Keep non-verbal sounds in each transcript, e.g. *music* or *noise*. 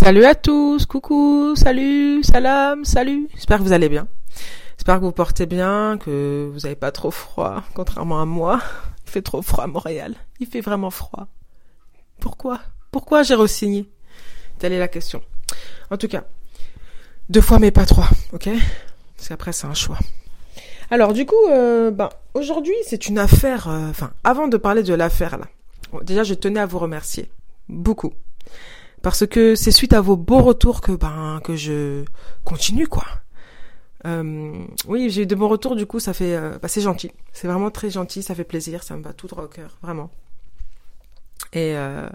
Salut à tous, coucou, salut, salam, salut. J'espère que vous allez bien. J'espère que vous portez bien, que vous n'avez pas trop froid, *laughs* contrairement à moi. Il fait trop froid à Montréal. Il fait vraiment froid. Pourquoi? Pourquoi j'ai re-signé? Telle est la question. En tout cas, deux fois mais pas trois, ok? Parce qu'après c'est un choix. Alors du coup, euh, ben, aujourd'hui c'est une affaire... euh, Enfin, avant de parler de l'affaire là, déjà je tenais à vous remercier. Beaucoup parce que c'est suite à vos beaux retours que ben que je continue quoi. Euh, oui, j'ai eu de bons retours, du coup ça fait, euh, bah, c'est gentil, c'est vraiment très gentil, ça fait plaisir, ça me va tout droit au cœur, vraiment. Et euh,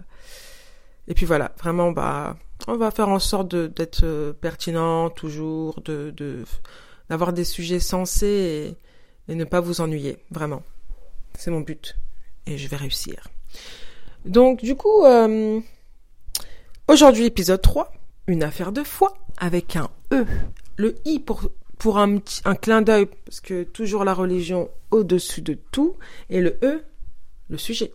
et puis voilà, vraiment bah on va faire en sorte d'être pertinent toujours, de d'avoir des sujets sensés et ne pas vous ennuyer, vraiment. C'est mon but et je vais réussir. Donc du coup. Aujourd'hui, épisode 3, une affaire de foi avec un E. Le I pour, pour un, un clin d'œil, parce que toujours la religion au-dessus de tout, et le E, le sujet,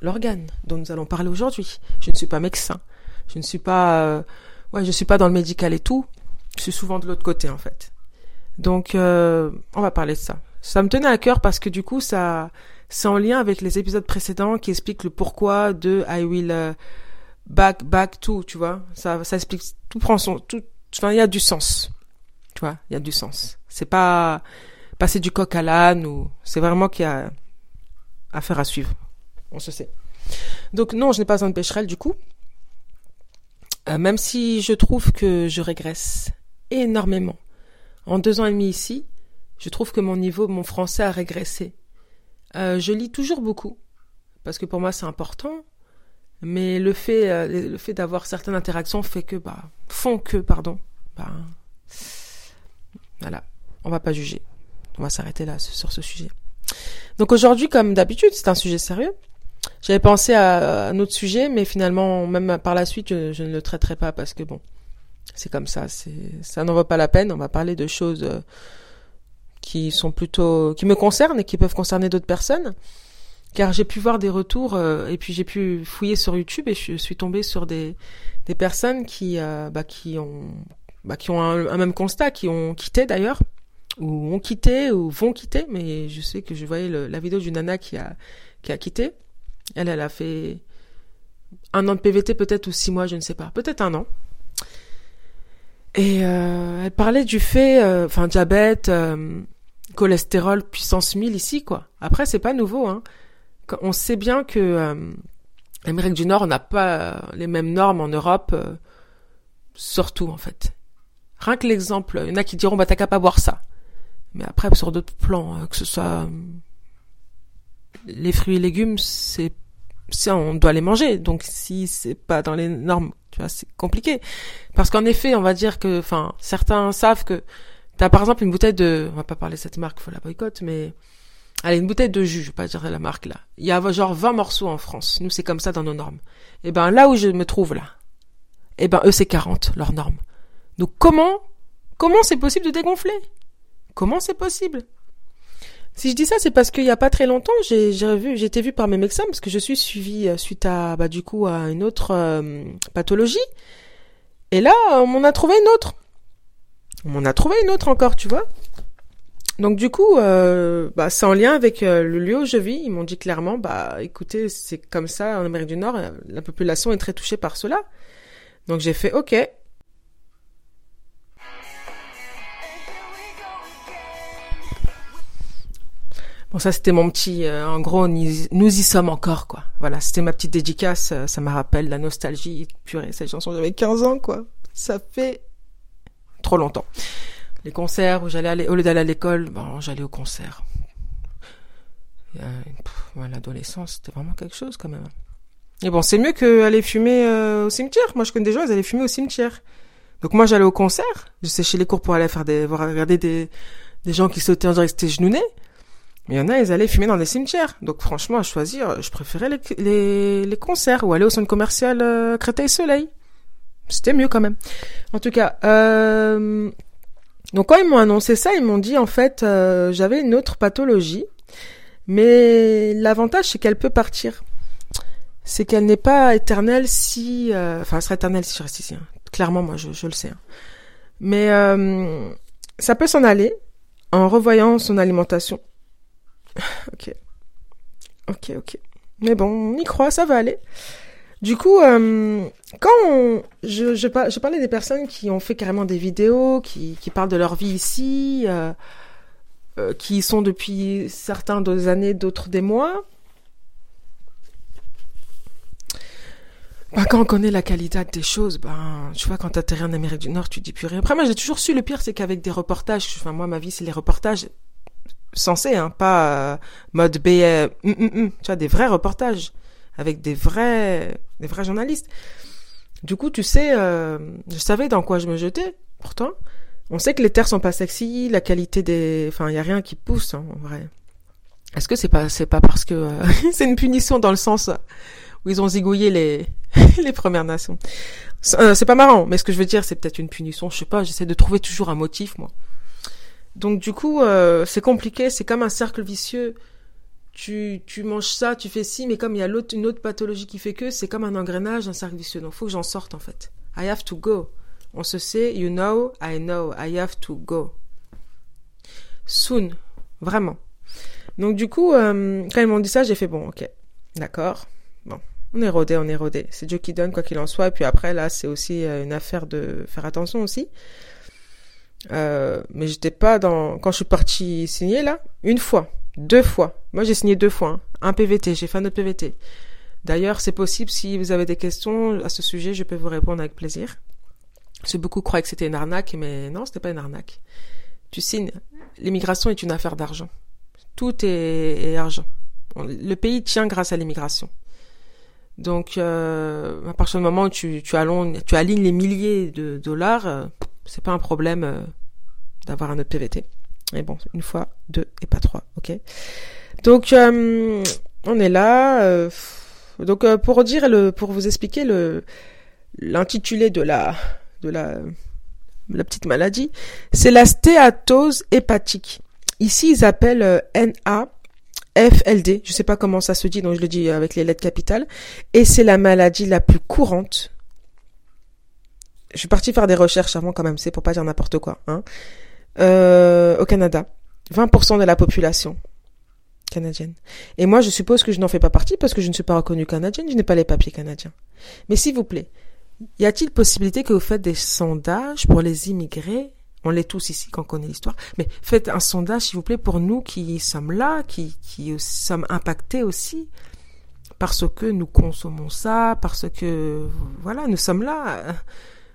l'organe dont nous allons parler aujourd'hui. Je ne suis pas médecin, je ne suis pas, euh, ouais, je suis pas dans le médical et tout. Je suis souvent de l'autre côté en fait. Donc, euh, on va parler de ça. Ça me tenait à cœur parce que du coup, ça, c'est en lien avec les épisodes précédents qui expliquent le pourquoi de I will. euh, back back to tu vois. Ça ça explique tout prend son tout enfin il y a du sens. Tu vois il y a du sens. C'est pas passer du coq à l'âne ou c'est vraiment qu'il y a affaire à suivre. On se sait. Donc non je n'ai pas un pécherel du coup. Euh, même si je trouve que je régresse énormément. En deux ans et demi ici je trouve que mon niveau mon français a régressé. Euh, je lis toujours beaucoup parce que pour moi c'est important mais le fait, euh, le fait d'avoir certaines interactions fait que, bah, font que, pardon, bah, voilà, on va pas juger. On va s'arrêter là sur ce sujet. Donc aujourd'hui, comme d'habitude, c'est un sujet sérieux. J'avais pensé à un autre sujet, mais finalement, même par la suite, je, je ne le traiterai pas parce que bon, c'est comme ça, c'est, ça n'en vaut pas la peine. On va parler de choses euh, qui sont plutôt, qui me concernent et qui peuvent concerner d'autres personnes car j'ai pu voir des retours euh, et puis j'ai pu fouiller sur YouTube et je suis tombée sur des des personnes qui euh, bah, qui ont bah, qui ont un, même constat, qui ont quitté d'ailleurs ou ont quitté ou vont quitter, mais je sais que je voyais la vidéo d'une nana qui a qui a quitté. Elle, elle a fait un an de PVT peut-être ou six mois, je ne sais pas, peut-être un an. Et euh, elle parlait du fait, euh, enfin diabète, euh, cholestérol puissance 1000 ici quoi. Après c'est pas nouveau hein on sait bien que euh, l'Amérique du Nord n'a pas les mêmes normes en Europe, euh, surtout en fait. Rien que l'exemple, il y en a qui diront bah t'as qu'à pas boire ça. Mais après sur d'autres plans, euh, que ce soit les fruits et légumes, c'est on doit les manger. Donc si c'est pas dans les normes, tu vois, c'est compliqué. Parce qu'en effet, on va dire que, enfin, certains savent que t'as par exemple une bouteille de, on va pas parler de cette marque, faut la boycotte, mais Allez, une bouteille de jus, je vais pas dire la marque là. Il y a genre 20 morceaux en France. Nous, c'est comme ça dans nos normes. Et ben là où je me trouve là, et ben eux c'est 40 leurs normes. Donc comment comment c'est possible de dégonfler? Comment c'est possible? Si je dis ça, c'est parce qu'il y a pas très longtemps, j'ai revu, j'ai été vue par mes médecins parce que je suis suivie euh, suite à bah du coup à une autre euh, pathologie. Et là, on m'en a trouvé une autre. On m'en a trouvé une autre encore, tu vois. Donc du coup, euh, bah, c'est en lien avec euh, le lieu où je vis. Ils m'ont dit clairement, bah écoutez, c'est comme ça en Amérique du Nord, la population est très touchée par cela. Donc j'ai fait OK. Bon ça c'était mon petit, euh, en gros nous y- nous y sommes encore quoi. Voilà, c'était ma petite dédicace. euh, Ça me rappelle la nostalgie. Purée, cette chanson j'avais 15 ans quoi. Ça fait trop longtemps les concerts où j'allais aller, au lieu d'aller à l'école, bon, j'allais au concert. Euh, L'adolescence, c'était vraiment quelque chose quand même. Et bon, c'est mieux qu'aller fumer euh, au cimetière. Moi, je connais des gens, ils allaient fumer au cimetière. Donc moi, j'allais au concert. Je séchais les cours pour aller faire des, voir regarder des, des gens qui sautaient en direct, c'était genounés. Mais il y en a, ils allaient fumer dans des cimetières. Donc franchement, à choisir, je préférais les, les, les concerts ou aller au centre commercial euh, Créteil-Soleil. C'était mieux quand même. En tout cas, euh, donc quand ils m'ont annoncé ça, ils m'ont dit en fait euh, j'avais une autre pathologie, mais l'avantage c'est qu'elle peut partir. c'est qu'elle n'est pas éternelle si, euh, enfin, elle sera éternelle si je reste ici. Hein. Clairement, moi, je, je le sais. Hein. Mais euh, ça peut s'en aller en revoyant son alimentation. *sighs* ok, ok, ok. Mais bon, on y croit, ça va aller. Du coup, euh, quand je, parlais des personnes qui ont fait carrément des vidéos, qui, parlent de leur vie ici, euh, euh, qui sont depuis certains des années, d'autres des mois, bah, quand on connaît la qualité des choses, ben, tu vois, quand t'atterris en Amérique du Nord, tu dis plus rien. Après, moi, j'ai toujours su, le pire, c'est qu'avec des reportages, enfin, moi, ma vie, c'est les reportages censés, hein, pas mode B, mm, mm, mm, tu vois, des vrais reportages avec des vrais, des vrais journalistes. Du coup, tu sais, euh, je savais dans quoi je me jetais. Pourtant, on sait que les terres sont pas sexy, la qualité des, enfin, y a rien qui pousse hein, en vrai. Est-ce que c'est pas, c'est pas parce que euh, *laughs* c'est une punition dans le sens où ils ont zigouillé les *laughs* les Premières Nations? Euh, c'est pas marrant, mais ce que je veux dire, c'est peut-être une punition. Je sais pas. J'essaie de trouver toujours un motif, moi. Donc du coup, euh, c'est compliqué. C'est comme un cercle vicieux tu, tu manges ça, tu fais ci, mais comme il y a l'autre, une autre pathologie qui fait que, c'est comme un engrenage, un cercle vicieux. Donc, faut que j'en sorte, en fait. I have to go. On se sait, you know, I know, I have to go. Soon. Vraiment. Donc, du coup, euh, quand ils m'ont dit ça, j'ai fait, bon, ok. D'accord. Bon. On est rodé, on est rodé. C'est Dieu qui donne, quoi qu'il en soit. Et puis après, là, c'est aussi euh, une affaire de faire attention aussi. Euh, mais j'étais pas dans, quand je suis partie signer, là, une fois. Deux fois. Moi, j'ai signé deux fois. Hein. Un PVT, j'ai fait un autre PVT. D'ailleurs, c'est possible, si vous avez des questions à ce sujet, je peux vous répondre avec plaisir. Parce beaucoup croyaient que c'était une arnaque, mais non, c'était pas une arnaque. Tu signes. L'immigration est une affaire d'argent. Tout est, argent. Le pays tient grâce à l'immigration. Donc, euh, à partir du moment où tu alignes les milliers de dollars, euh, c'est pas un problème euh, d'avoir un autre PVT. Mais bon, une fois, deux et pas trois, ok. Donc euh, on est là. Euh, donc euh, pour dire le, pour vous expliquer le l'intitulé de la de la la petite maladie, c'est la stéatose hépatique. Ici, ils appellent NA. FLD, je sais pas comment ça se dit, donc je le dis avec les lettres capitales, et c'est la maladie la plus courante. Je suis partie faire des recherches avant quand même, c'est pour pas dire n'importe quoi. Hein. Euh, au Canada. 20% de la population canadienne. Et moi, je suppose que je n'en fais pas partie parce que je ne suis pas reconnue canadienne, je n'ai pas les papiers canadiens. Mais s'il vous plaît, y a-t-il possibilité que vous faites des sondages pour les immigrés? On l'est tous ici quand on connaît l'histoire. Mais faites un sondage, s'il vous plaît, pour nous qui sommes là, qui, qui sommes impactés aussi parce que nous consommons ça, parce que voilà, nous sommes là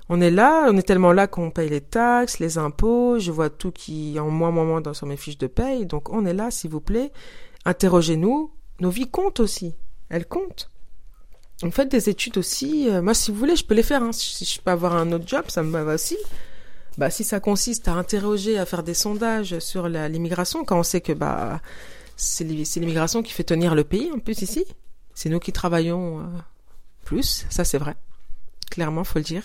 on est là, on est tellement là qu'on paye les taxes, les impôts, je vois tout qui en moins, moins, moins dans sur mes fiches de paye. Donc on est là, s'il vous plaît, interrogez-nous. Nos vies comptent aussi, elles comptent. En fait, des études aussi. Euh, moi, si vous voulez, je peux les faire. Hein. Si je peux avoir un autre job, ça me va aussi. Bah, si ça consiste à interroger, à faire des sondages sur l'immigration, quand on sait que bah c'est l'immigration qui fait tenir le pays en plus ici. C'est nous qui travaillons euh, plus, ça c'est vrai. Clairement, faut le dire.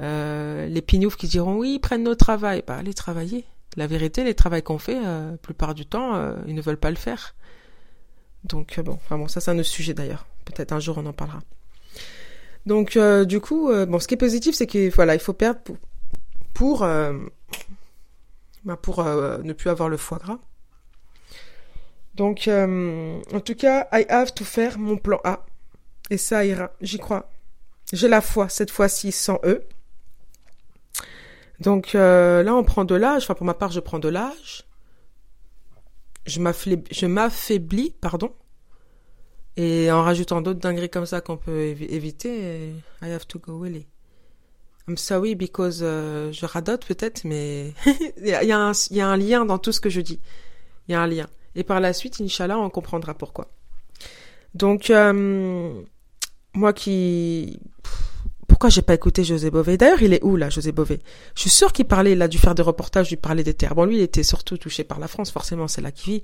Euh, les pignoufs qui diront oui, prennent nos travail, bah allez travailler. La vérité, les travails qu'on fait, euh, la plupart du temps, euh, ils ne veulent pas le faire. Donc bon, enfin bon, ça c'est un autre sujet d'ailleurs. Peut-être un jour on en parlera. Donc du coup, bon, ce qui est positif, c'est que voilà, il faut perdre pour pour, bah, pour ne plus avoir le foie gras. Donc en tout cas, I have to faire mon plan A et ça ira, j'y crois. J'ai la foi cette fois-ci sans eux. Donc euh, là, on prend de l'âge. Enfin, pour ma part, je prends de l'âge. Je m'affaiblis, pardon. Et en rajoutant d'autres dingueries comme ça qu'on peut éviter, I have to go Willy. I'm sorry because euh, je radote peut-être, mais *laughs* il y, a, un lien dans tout ce que je dis. Il y a un lien. Et par la suite, Inch'Allah, on comprendra pourquoi. Donc, euh, moi qui pourquoi j'ai pas écouté José Bové? D'ailleurs, il est où là, José Bové? Je suis sûr qu'il parlait, il a dû faire des reportages, lui parler des terres. Bon, lui, il était surtout touché par la France, forcément, c'est là qu'il vit.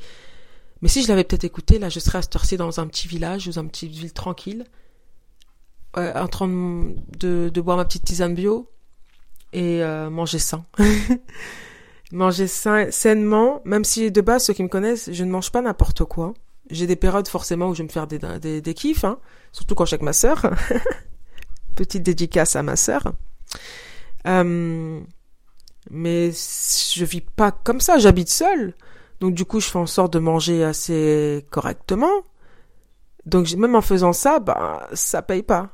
Mais si je l'avais peut-être écouté, là, je serais à cette dans un petit village, dans une petite ville tranquille, en train de, de, boire ma petite tisane bio et euh, manger sain. *laughs* manger sain, sainement, même si de base, ceux qui me connaissent, je ne mange pas n'importe quoi. J'ai des périodes forcément où je vais me faire des, des, des kiffs, hein, surtout quand je suis avec ma sœur. *laughs* Petite dédicace à ma sœur. Euh, mais je vis pas comme ça, j'habite seule. Donc du coup, je fais en sorte de manger assez correctement. Donc même en faisant ça, bah ça paye pas.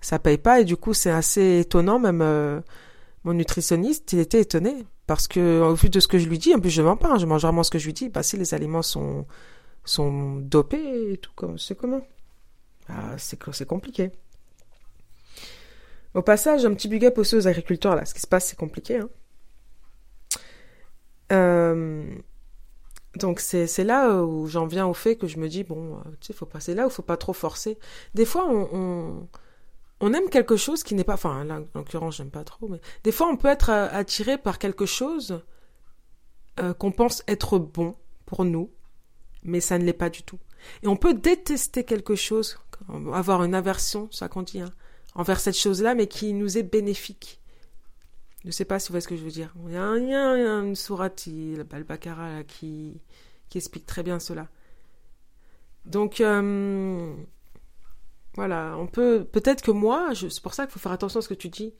Ça paye pas et du coup, c'est assez étonnant même euh, mon nutritionniste, il était étonné parce que au vu de ce que je lui dis, en plus je mens pas, hein, je mange vraiment ce que je lui dis, bah si les aliments sont sont dopés et tout comme c'est comment ah, c'est c'est compliqué. Au passage, un petit big up aussi aux agriculteurs là, ce qui se passe c'est compliqué hein. Euh, donc c'est là où j'en viens au fait que je me dis bon, euh, tu sais, faut passer là où faut pas trop forcer. Des fois on, aime quelque chose qui n'est pas, enfin là en l'occurrence j'aime pas trop, mais des fois on peut être euh, attiré par quelque chose qu'on pense être bon pour nous, mais ça ne l'est pas du tout. Et on peut détester quelque chose, avoir une aversion, ça qu'on dit, hein, envers cette chose-là, mais qui nous est bénéfique. Je ne sais pas si vous voyez ce que je veux dire. Il y a, une sourate, Al-Baqarah, qui, qui explique très bien cela. Donc, euh, voilà, on peut peut-être que moi, c'est pour ça qu'il faut faire attention à ce que tu dis.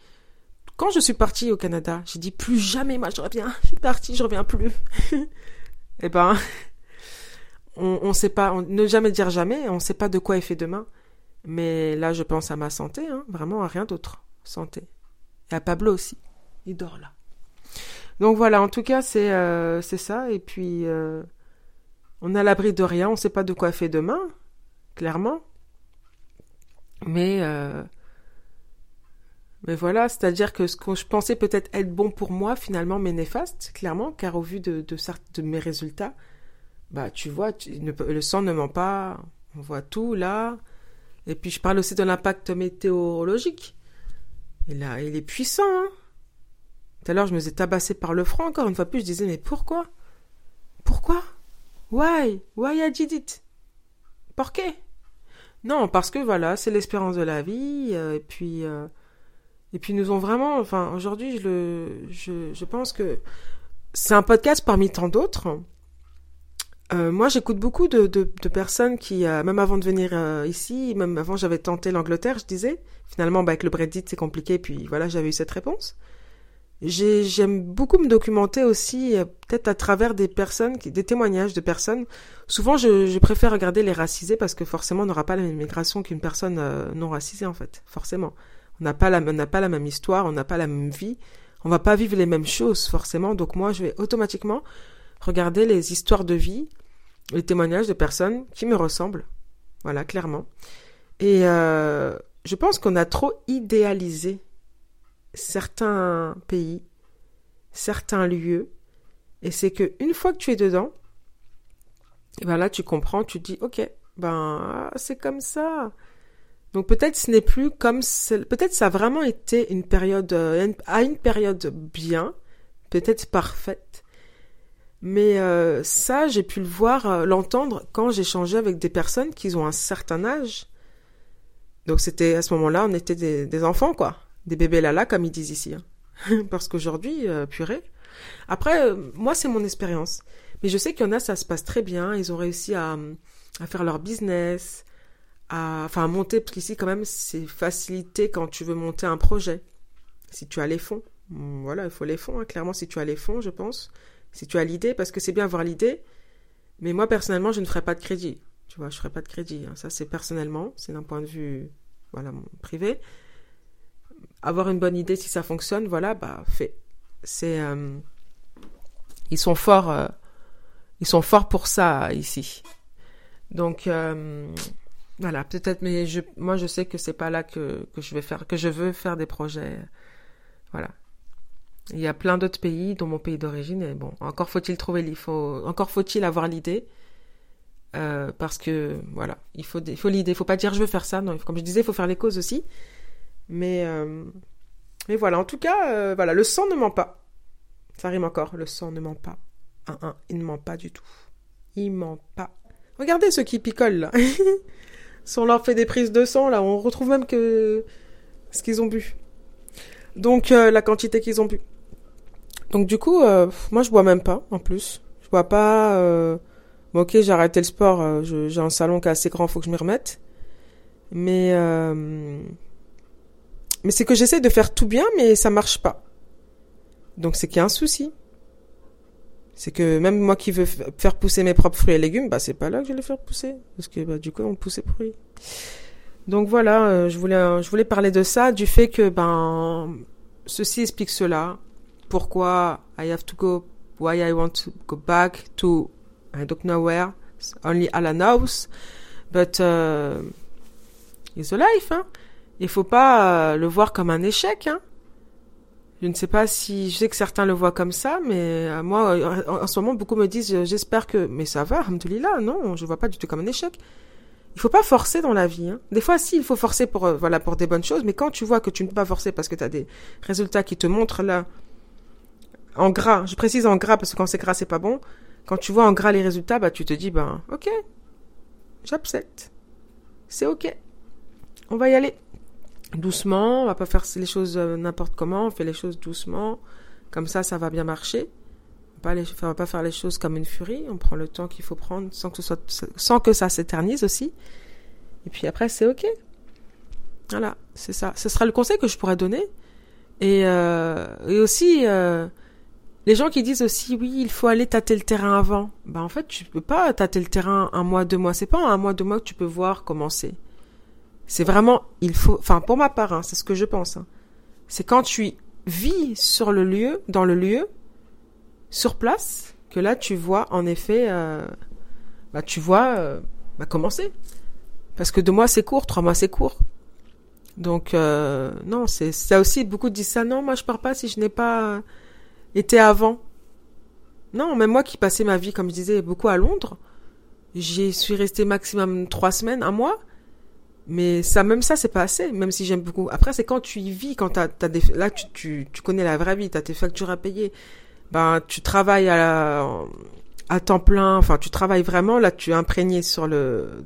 Quand je suis partie au Canada, j'ai dit plus jamais moi je reviens. Je suis partie, je reviens plus. *laughs* eh ben, on ne sait pas, ne jamais dire jamais, on ne sait pas de quoi est fait demain. Mais là, je pense à ma santé, hein, vraiment à rien d'autre. Santé. Et à Pablo aussi. Il dort là. Donc voilà, en tout cas, c'est euh, ça. Et puis, euh, on a l'abri de rien, on ne sait pas de quoi fait demain, clairement. Mais, euh, mais voilà, c'est-à-dire que ce que je pensais peut-être être bon pour moi, finalement, m'est néfaste, clairement, car au vu de, de, de mes résultats, bah, tu vois, le sang ne ment pas, on voit tout là. Et puis, je parle aussi de l'impact météorologique. Il, est puissant, hein. Tout à l'heure, je me faisais tabasser par le front, encore une fois plus, je disais, mais pourquoi? Pourquoi? Why? Why I did it? Pourquoi non, parce que voilà, c'est l'espérance de la vie, euh, et puis euh, et puis nous ont vraiment, enfin aujourd'hui, je le, je, je pense que c'est un podcast parmi tant d'autres. Euh, moi, j'écoute beaucoup de, de, de, personnes qui, même avant de venir ici, même avant j'avais tenté l'Angleterre, je disais. Finalement, bah, avec le Brexit, c'est compliqué, puis voilà, j'avais eu cette réponse. J'aime beaucoup me documenter aussi, euh, peut-être à travers des personnes, des témoignages de personnes. Souvent, je, je, préfère regarder les racisés parce que forcément, on n'aura pas la même migration qu'une personne euh, non racisée, en fait. Forcément. On n'a pas la, on pas la même histoire, on n'a pas la même vie. On va pas vivre les mêmes choses, forcément. Donc moi, je vais automatiquement regarder les histoires de vie, les témoignages de personnes qui me ressemblent. Voilà, clairement. Et euh, je pense qu'on a trop idéalisé certains pays, certains lieux, et c'est que une fois que tu es dedans, et ben là tu comprends, tu dis ok, ben c'est comme ça. Donc peut-être ce n'est plus comme peut-être ça a vraiment été une période euh, à une période bien, peut-être parfaite. Mais euh, ça, j'ai pu le voir, euh, l'entendre quand changé avec des personnes qui ont un certain âge. Donc c'était à ce moment-là, on était des, enfants, quoi des bébés lala comme ils disent ici. Hein. *laughs* Parce qu'aujourd'hui, euh, purée. Après, moi c'est mon expérience. Mais je sais qu'il y en a, ça se passe très bien. Ils ont réussi à, faire leur business, à, enfin à monter, parce qu'ici quand même c'est facilité quand tu veux monter un projet. Si tu as les fonds. Voilà, il faut les fonds, hein. clairement si tu as les fonds, je pense. Si tu as l'idée, parce que c'est bien avoir l'idée. Mais moi personnellement, je ne ferai pas de crédit. Tu vois, je ferai pas de crédit. Hein. Ça c'est personnellement, c'est d'un point de vue voilà, privé avoir une bonne idée si ça fonctionne, voilà, bah fait. C'est euh, ils sont forts, euh, ils sont forts pour ça ici. Donc euh, voilà, peut-être, mais je, moi je sais que c'est pas là que, que je vais faire, que je veux faire des projets. Voilà. Il y a plein d'autres pays, dont mon pays d'origine, et bon, encore faut-il trouver, encore faut-il avoir l'idée. parce que voilà, il faut, l'idée. Il faut pas dire je veux faire ça. Comme je disais, il faut faire les causes aussi. Mais, euh, voilà, en tout cas, euh, voilà, le sang ne ment pas. Ça rime encore, le sang ne ment pas. Un, un, il ne ment pas du tout. Il ment pas. Regardez ceux qui picolent là. *laughs* si on leur fait des prises de sang, là, on retrouve même que ce qu'ils ont bu. Donc euh, la quantité qu'ils ont bu. Donc du coup, moi je bois même pas en plus. Je bois pas Bon, ok, j'ai arrêté le sport. euh, j'ai un salon qui est assez grand, faut que je m'y remette. Mais euh, mais c'est que j'essaie de faire tout bien, mais ça marche pas. Donc c'est qu'il y a un souci. C'est que même moi qui veux faire pousser mes propres fruits et légumes, bah c'est pas là que je vais les faire pousser, parce que bah du coup on poussait pourri. Donc voilà, euh, je voulais euh, je voulais parler de ça, du fait que ben ceci explique cela. Pourquoi I have to go, why I want to go back to I don't know where, only Allah knows, but uh, it's a life. Hein. Il faut pas euh, le voir comme un échec. Hein. Je ne sais pas si je sais que certains le voient comme ça, mais euh, moi, euh, en, ce moment, beaucoup me disent, j'espère que, mais ça va, alhamdoulilah, non, je vois pas du tout comme un échec. Il faut pas forcer dans la vie. Hein. Des fois, si, il faut forcer pour, voilà, pour des bonnes choses, mais quand tu vois que tu ne peux pas forcer parce que tu as des résultats qui te montrent là, en gras, je précise en gras parce que quand c'est gras, c'est pas bon. Quand tu vois en gras les résultats, bah, tu te dis, ben, ok, j'accepte. C'est ok. On va y aller doucement, on va pas faire les choses euh, n'importe comment, on fait les choses doucement, comme ça ça va bien marcher. On va pas, va pas faire les choses comme une furie, on prend le temps qu'il faut prendre sans que, soit, sans que ça s'éternise aussi. Et puis après c'est ok. Voilà, c'est ça. Ce sera le conseil que je pourrais donner. Et, euh, et aussi, euh, les gens qui disent aussi, oui, il faut aller tâter le terrain avant. Ben, en fait, tu peux pas tâter le terrain un mois, deux mois. C'est pas un mois, deux mois que tu peux voir comment c'est. Vraiment, il faut, enfin, pour ma part, hein, c'est ce que je pense. Hein. C'est quand tu vis sur le lieu, dans le lieu, sur place, que là, tu vois, en effet, euh, bah, tu vois, euh, bah, comment c'est. Parce que deux mois, c'est court, trois mois, c'est court. Donc, euh, non, c'est ça aussi, beaucoup disent ça, non, moi, je pars pas si je n'ai pas été avant. Non, même moi qui passais ma vie, comme je disais, beaucoup à Londres, j'y suis resté maximum trois semaines, un mois. Mais ça, même ça, c'est pas assez, même si j'aime beaucoup. Après, c'est quand tu y vis, quand t'as, t'as des, là, tu, tu, tu connais la vraie vie, t'as tes factures à payer. Ben, tu travailles à, la, à temps plein, enfin, tu travailles vraiment, là, tu es imprégné sur le,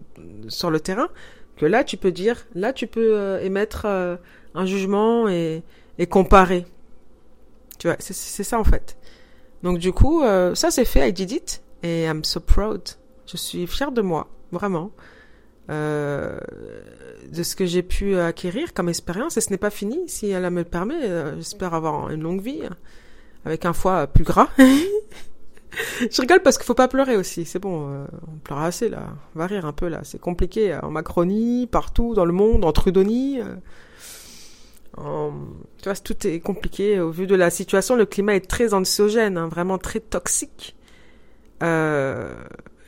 sur le terrain, que là, tu peux dire, là, tu peux euh, émettre euh, un jugement et, et comparer. Tu vois, c'est, ça, en fait. Donc, du coup, euh, ça, c'est fait, I did it, et I'm so proud. Je suis fière de moi, vraiment. Euh, de ce que j'ai pu acquérir comme expérience et ce n'est pas fini si elle me le permet euh, j'espère avoir une longue vie avec un foie plus gras. *laughs* Je rigole parce qu'il faut pas pleurer aussi c'est bon euh, on pleure assez là. On va rire un peu là. C'est compliqué en Macronie partout dans le monde en Trudonie euh, en... tu vois tout est compliqué au vu de la situation le climat est très anxiogène hein, vraiment très toxique euh,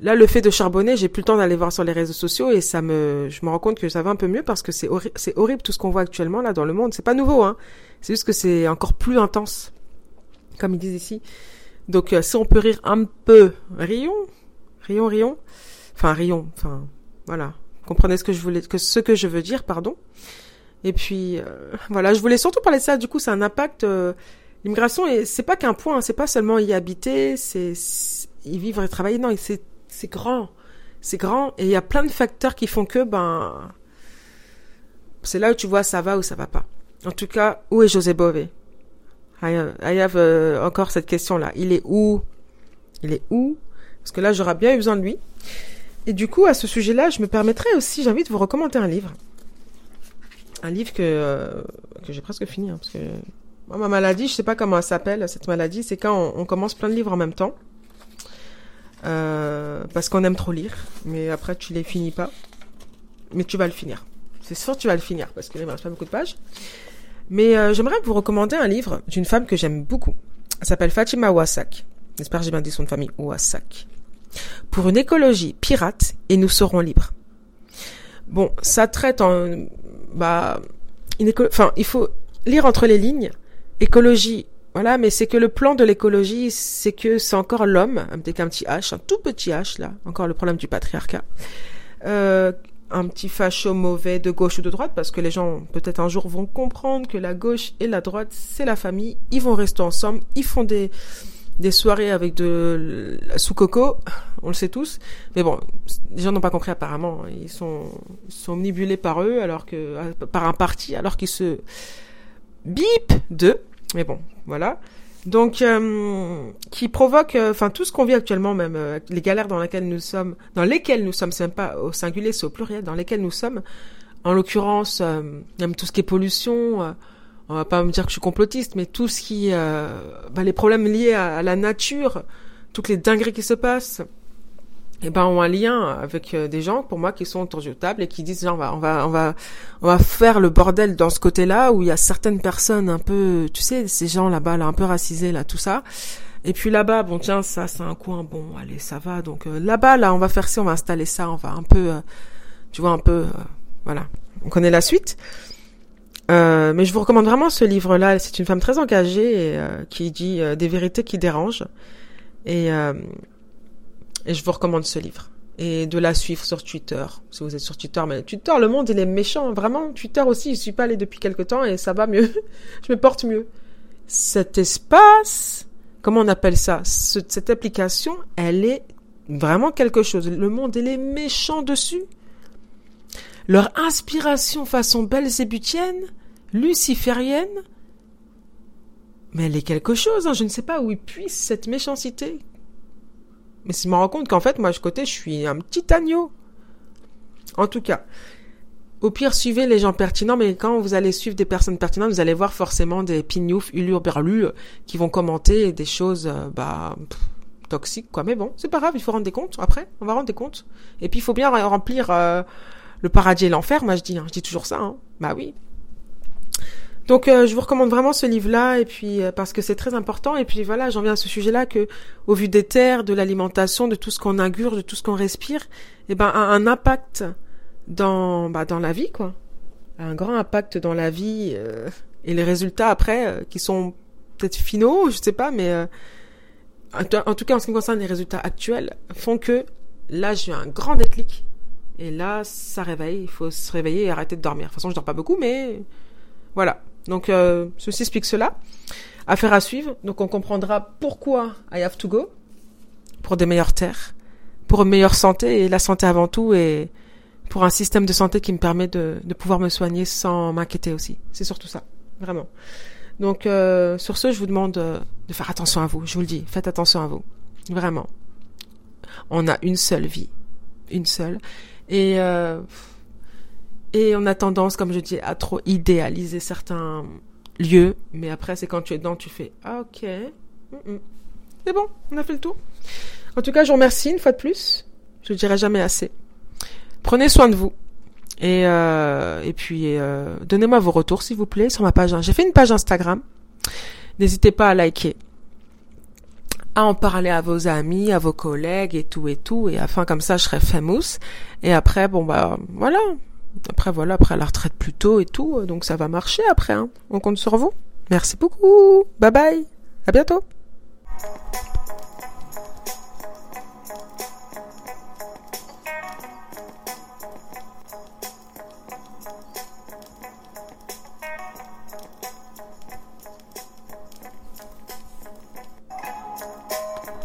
Là, le fait de charbonner, j'ai plus le temps d'aller voir sur les réseaux sociaux et ça me, je me rends compte que ça va un peu mieux parce que c'est horrible, c'est horrible tout ce qu'on voit actuellement là dans le monde. C'est pas nouveau, hein. C'est juste que c'est encore plus intense, comme ils disent ici. Donc, euh, si on peut rire un peu, rions, rions, rions. Enfin, rions. Enfin, voilà. Comprenez ce que je voulais, que ce que je veux dire, pardon. Et puis, euh, voilà, je voulais surtout parler de ça. Du coup, c'est un impact. Euh, L'immigration, c'est pas qu'un point. C'est pas seulement y habiter, c'est y vivre et travailler. Non, c'est c'est grand, c'est grand, et il y a plein de facteurs qui font que ben c'est là où tu vois ça va ou ça va pas. En tout cas, où est José Bové? I have, I euh, encore cette question-là. Il est où? Il est où? Parce que là, j'aurais bien eu besoin de lui. Et du coup, à ce sujet-là, je me permettrais aussi, de vous recommander un livre. Un livre que, euh, que j'ai presque fini. Hein, parce que ma maladie, je sais pas comment elle s'appelle, cette maladie, c'est quand on, commence plein de livres en même temps. Euh, parce qu'on aime trop lire, mais après tu les finis pas. Mais tu vas le finir. C'est sûr tu vas le finir, parce qu'il ne reste pas beaucoup de pages. Mais euh, j'aimerais vous recommander un livre d'une femme que j'aime beaucoup. Elle s'appelle Fatima Ouassak. J'espère que j'ai bien dit son de famille, Ouassak. Pour une écologie pirate et nous serons libres. Bon, ça traite en... Bah. Enfin, il faut lire entre les lignes. Écologie voilà, mais c'est que le plan de l'écologie, c'est que c'est encore l'homme, avec un petit H, un tout petit H là, encore le problème du patriarcat. Euh, un petit facho mauvais de gauche ou de droite, parce que les gens peut-être un jour vont comprendre que la gauche et la droite, c'est la famille, ils vont rester ensemble, ils font des, des soirées avec de sous coco, on le sait tous, mais bon, les gens n'ont pas compris apparemment, ils sont, sont omnibulés par eux, alors que, par un parti, alors qu'ils se bip d'eux. Mais bon, voilà. Donc, euh, qui provoque, euh, enfin tout ce qu'on vit actuellement, même euh, les galères dans lesquelles nous sommes, dans lesquelles nous sommes, c'est pas au singulier, c'est au pluriel, dans lesquelles nous sommes. En l'occurrence, même tout ce qui est pollution. On va pas me dire que je suis complotiste, mais tout ce qui, bah, les problèmes liés à, à, la nature, toutes les dingueries qui se passent, eh ben ont un lien avec euh, des gens pour moi qui sont autour de table et qui disent on va on va on va on va faire le bordel dans ce côté-là où il y a certaines personnes un peu tu sais ces gens là-bas là un peu racisés là tout ça. Et puis là-bas bon tiens ça c'est un coin bon allez ça va. Donc euh, là-bas là on va faire ça on va installer ça on va un peu euh, tu vois un peu voilà. On connaît la suite mais je vous recommande vraiment ce livre-là. C'est une femme très engagée et, qui dit des vérités qui dérangent. Et et je vous recommande ce livre. Et de la suivre sur Twitter, si vous êtes sur Twitter. Mais Twitter, le monde, il est méchant. Vraiment, Twitter aussi, je suis pas allé depuis quelque temps et ça va mieux. *laughs* je me porte mieux. Cet espace, comment on appelle ça? Cette application, elle est vraiment quelque chose. Le monde, il est méchant dessus. Leur inspiration façon belzébutienne, luciférienne, mais elle est quelque chose. Hein. Je ne sais pas où ils puissent cette méchanceté. Mais je me rends compte qu'en fait, moi, je côté, je suis un petit agneau. En tout cas. Au pire, suivez les gens pertinents, mais quand vous allez suivre des personnes pertinentes, vous allez voir forcément des pignoufs, ulur, berlus, qui vont commenter des choses, euh, bah, toxiques, quoi. Mais bon, c'est pas grave, il faut rendre des comptes. Après, on va rendre des comptes. Et puis, il faut bien remplir euh, le paradis et l'enfer, moi, je dis. Hein. Je dis toujours ça, hein. Bah oui. Donc euh, je vous recommande vraiment ce livre-là et puis euh, parce que c'est très important et puis voilà j'en viens à ce sujet-là que au vu des terres, de l'alimentation, de tout ce qu'on ingure, de tout ce qu'on respire, eh ben a un impact dans bah, dans la vie quoi, un grand impact dans la vie euh, et les résultats après qui sont peut-être finaux, je sais pas mais en tout cas en ce qui concerne les résultats actuels font que là j'ai un grand déclic et là ça réveille, il faut se réveiller et arrêter de dormir. De toute façon je dors pas beaucoup mais voilà, donc euh, ceci explique cela. Affaire à suivre. Donc on comprendra pourquoi I have to go pour des meilleures terres, pour une meilleure santé et la santé avant tout et pour un système de santé qui me permet de, de pouvoir me soigner sans m'inquiéter aussi. C'est surtout ça, vraiment. Donc euh, sur ce, je vous demande euh, de faire attention à vous. Je vous le dis, faites attention à vous, vraiment. On a une seule vie, une seule, et euh, et on a tendance, comme je dis, à trop idéaliser certains lieux. Mais après, c'est quand tu es dedans, tu fais ah, ok. C'est bon, on a fait le tour. En tout cas, je vous remercie une fois de plus. Je ne dirai jamais assez. Prenez soin de vous. Et, euh, et puis, euh, donnez-moi vos retours, s'il vous plaît, sur ma page. J'ai fait une page Instagram. N'hésitez pas à liker à en parler à vos amis, à vos collègues et tout et tout, et afin comme ça je serai famous. Et après, bon bah voilà, après voilà, après la retraite plus tôt et tout, donc ça va marcher après. Hein. On compte sur vous. Merci beaucoup. Bye bye. À bientôt.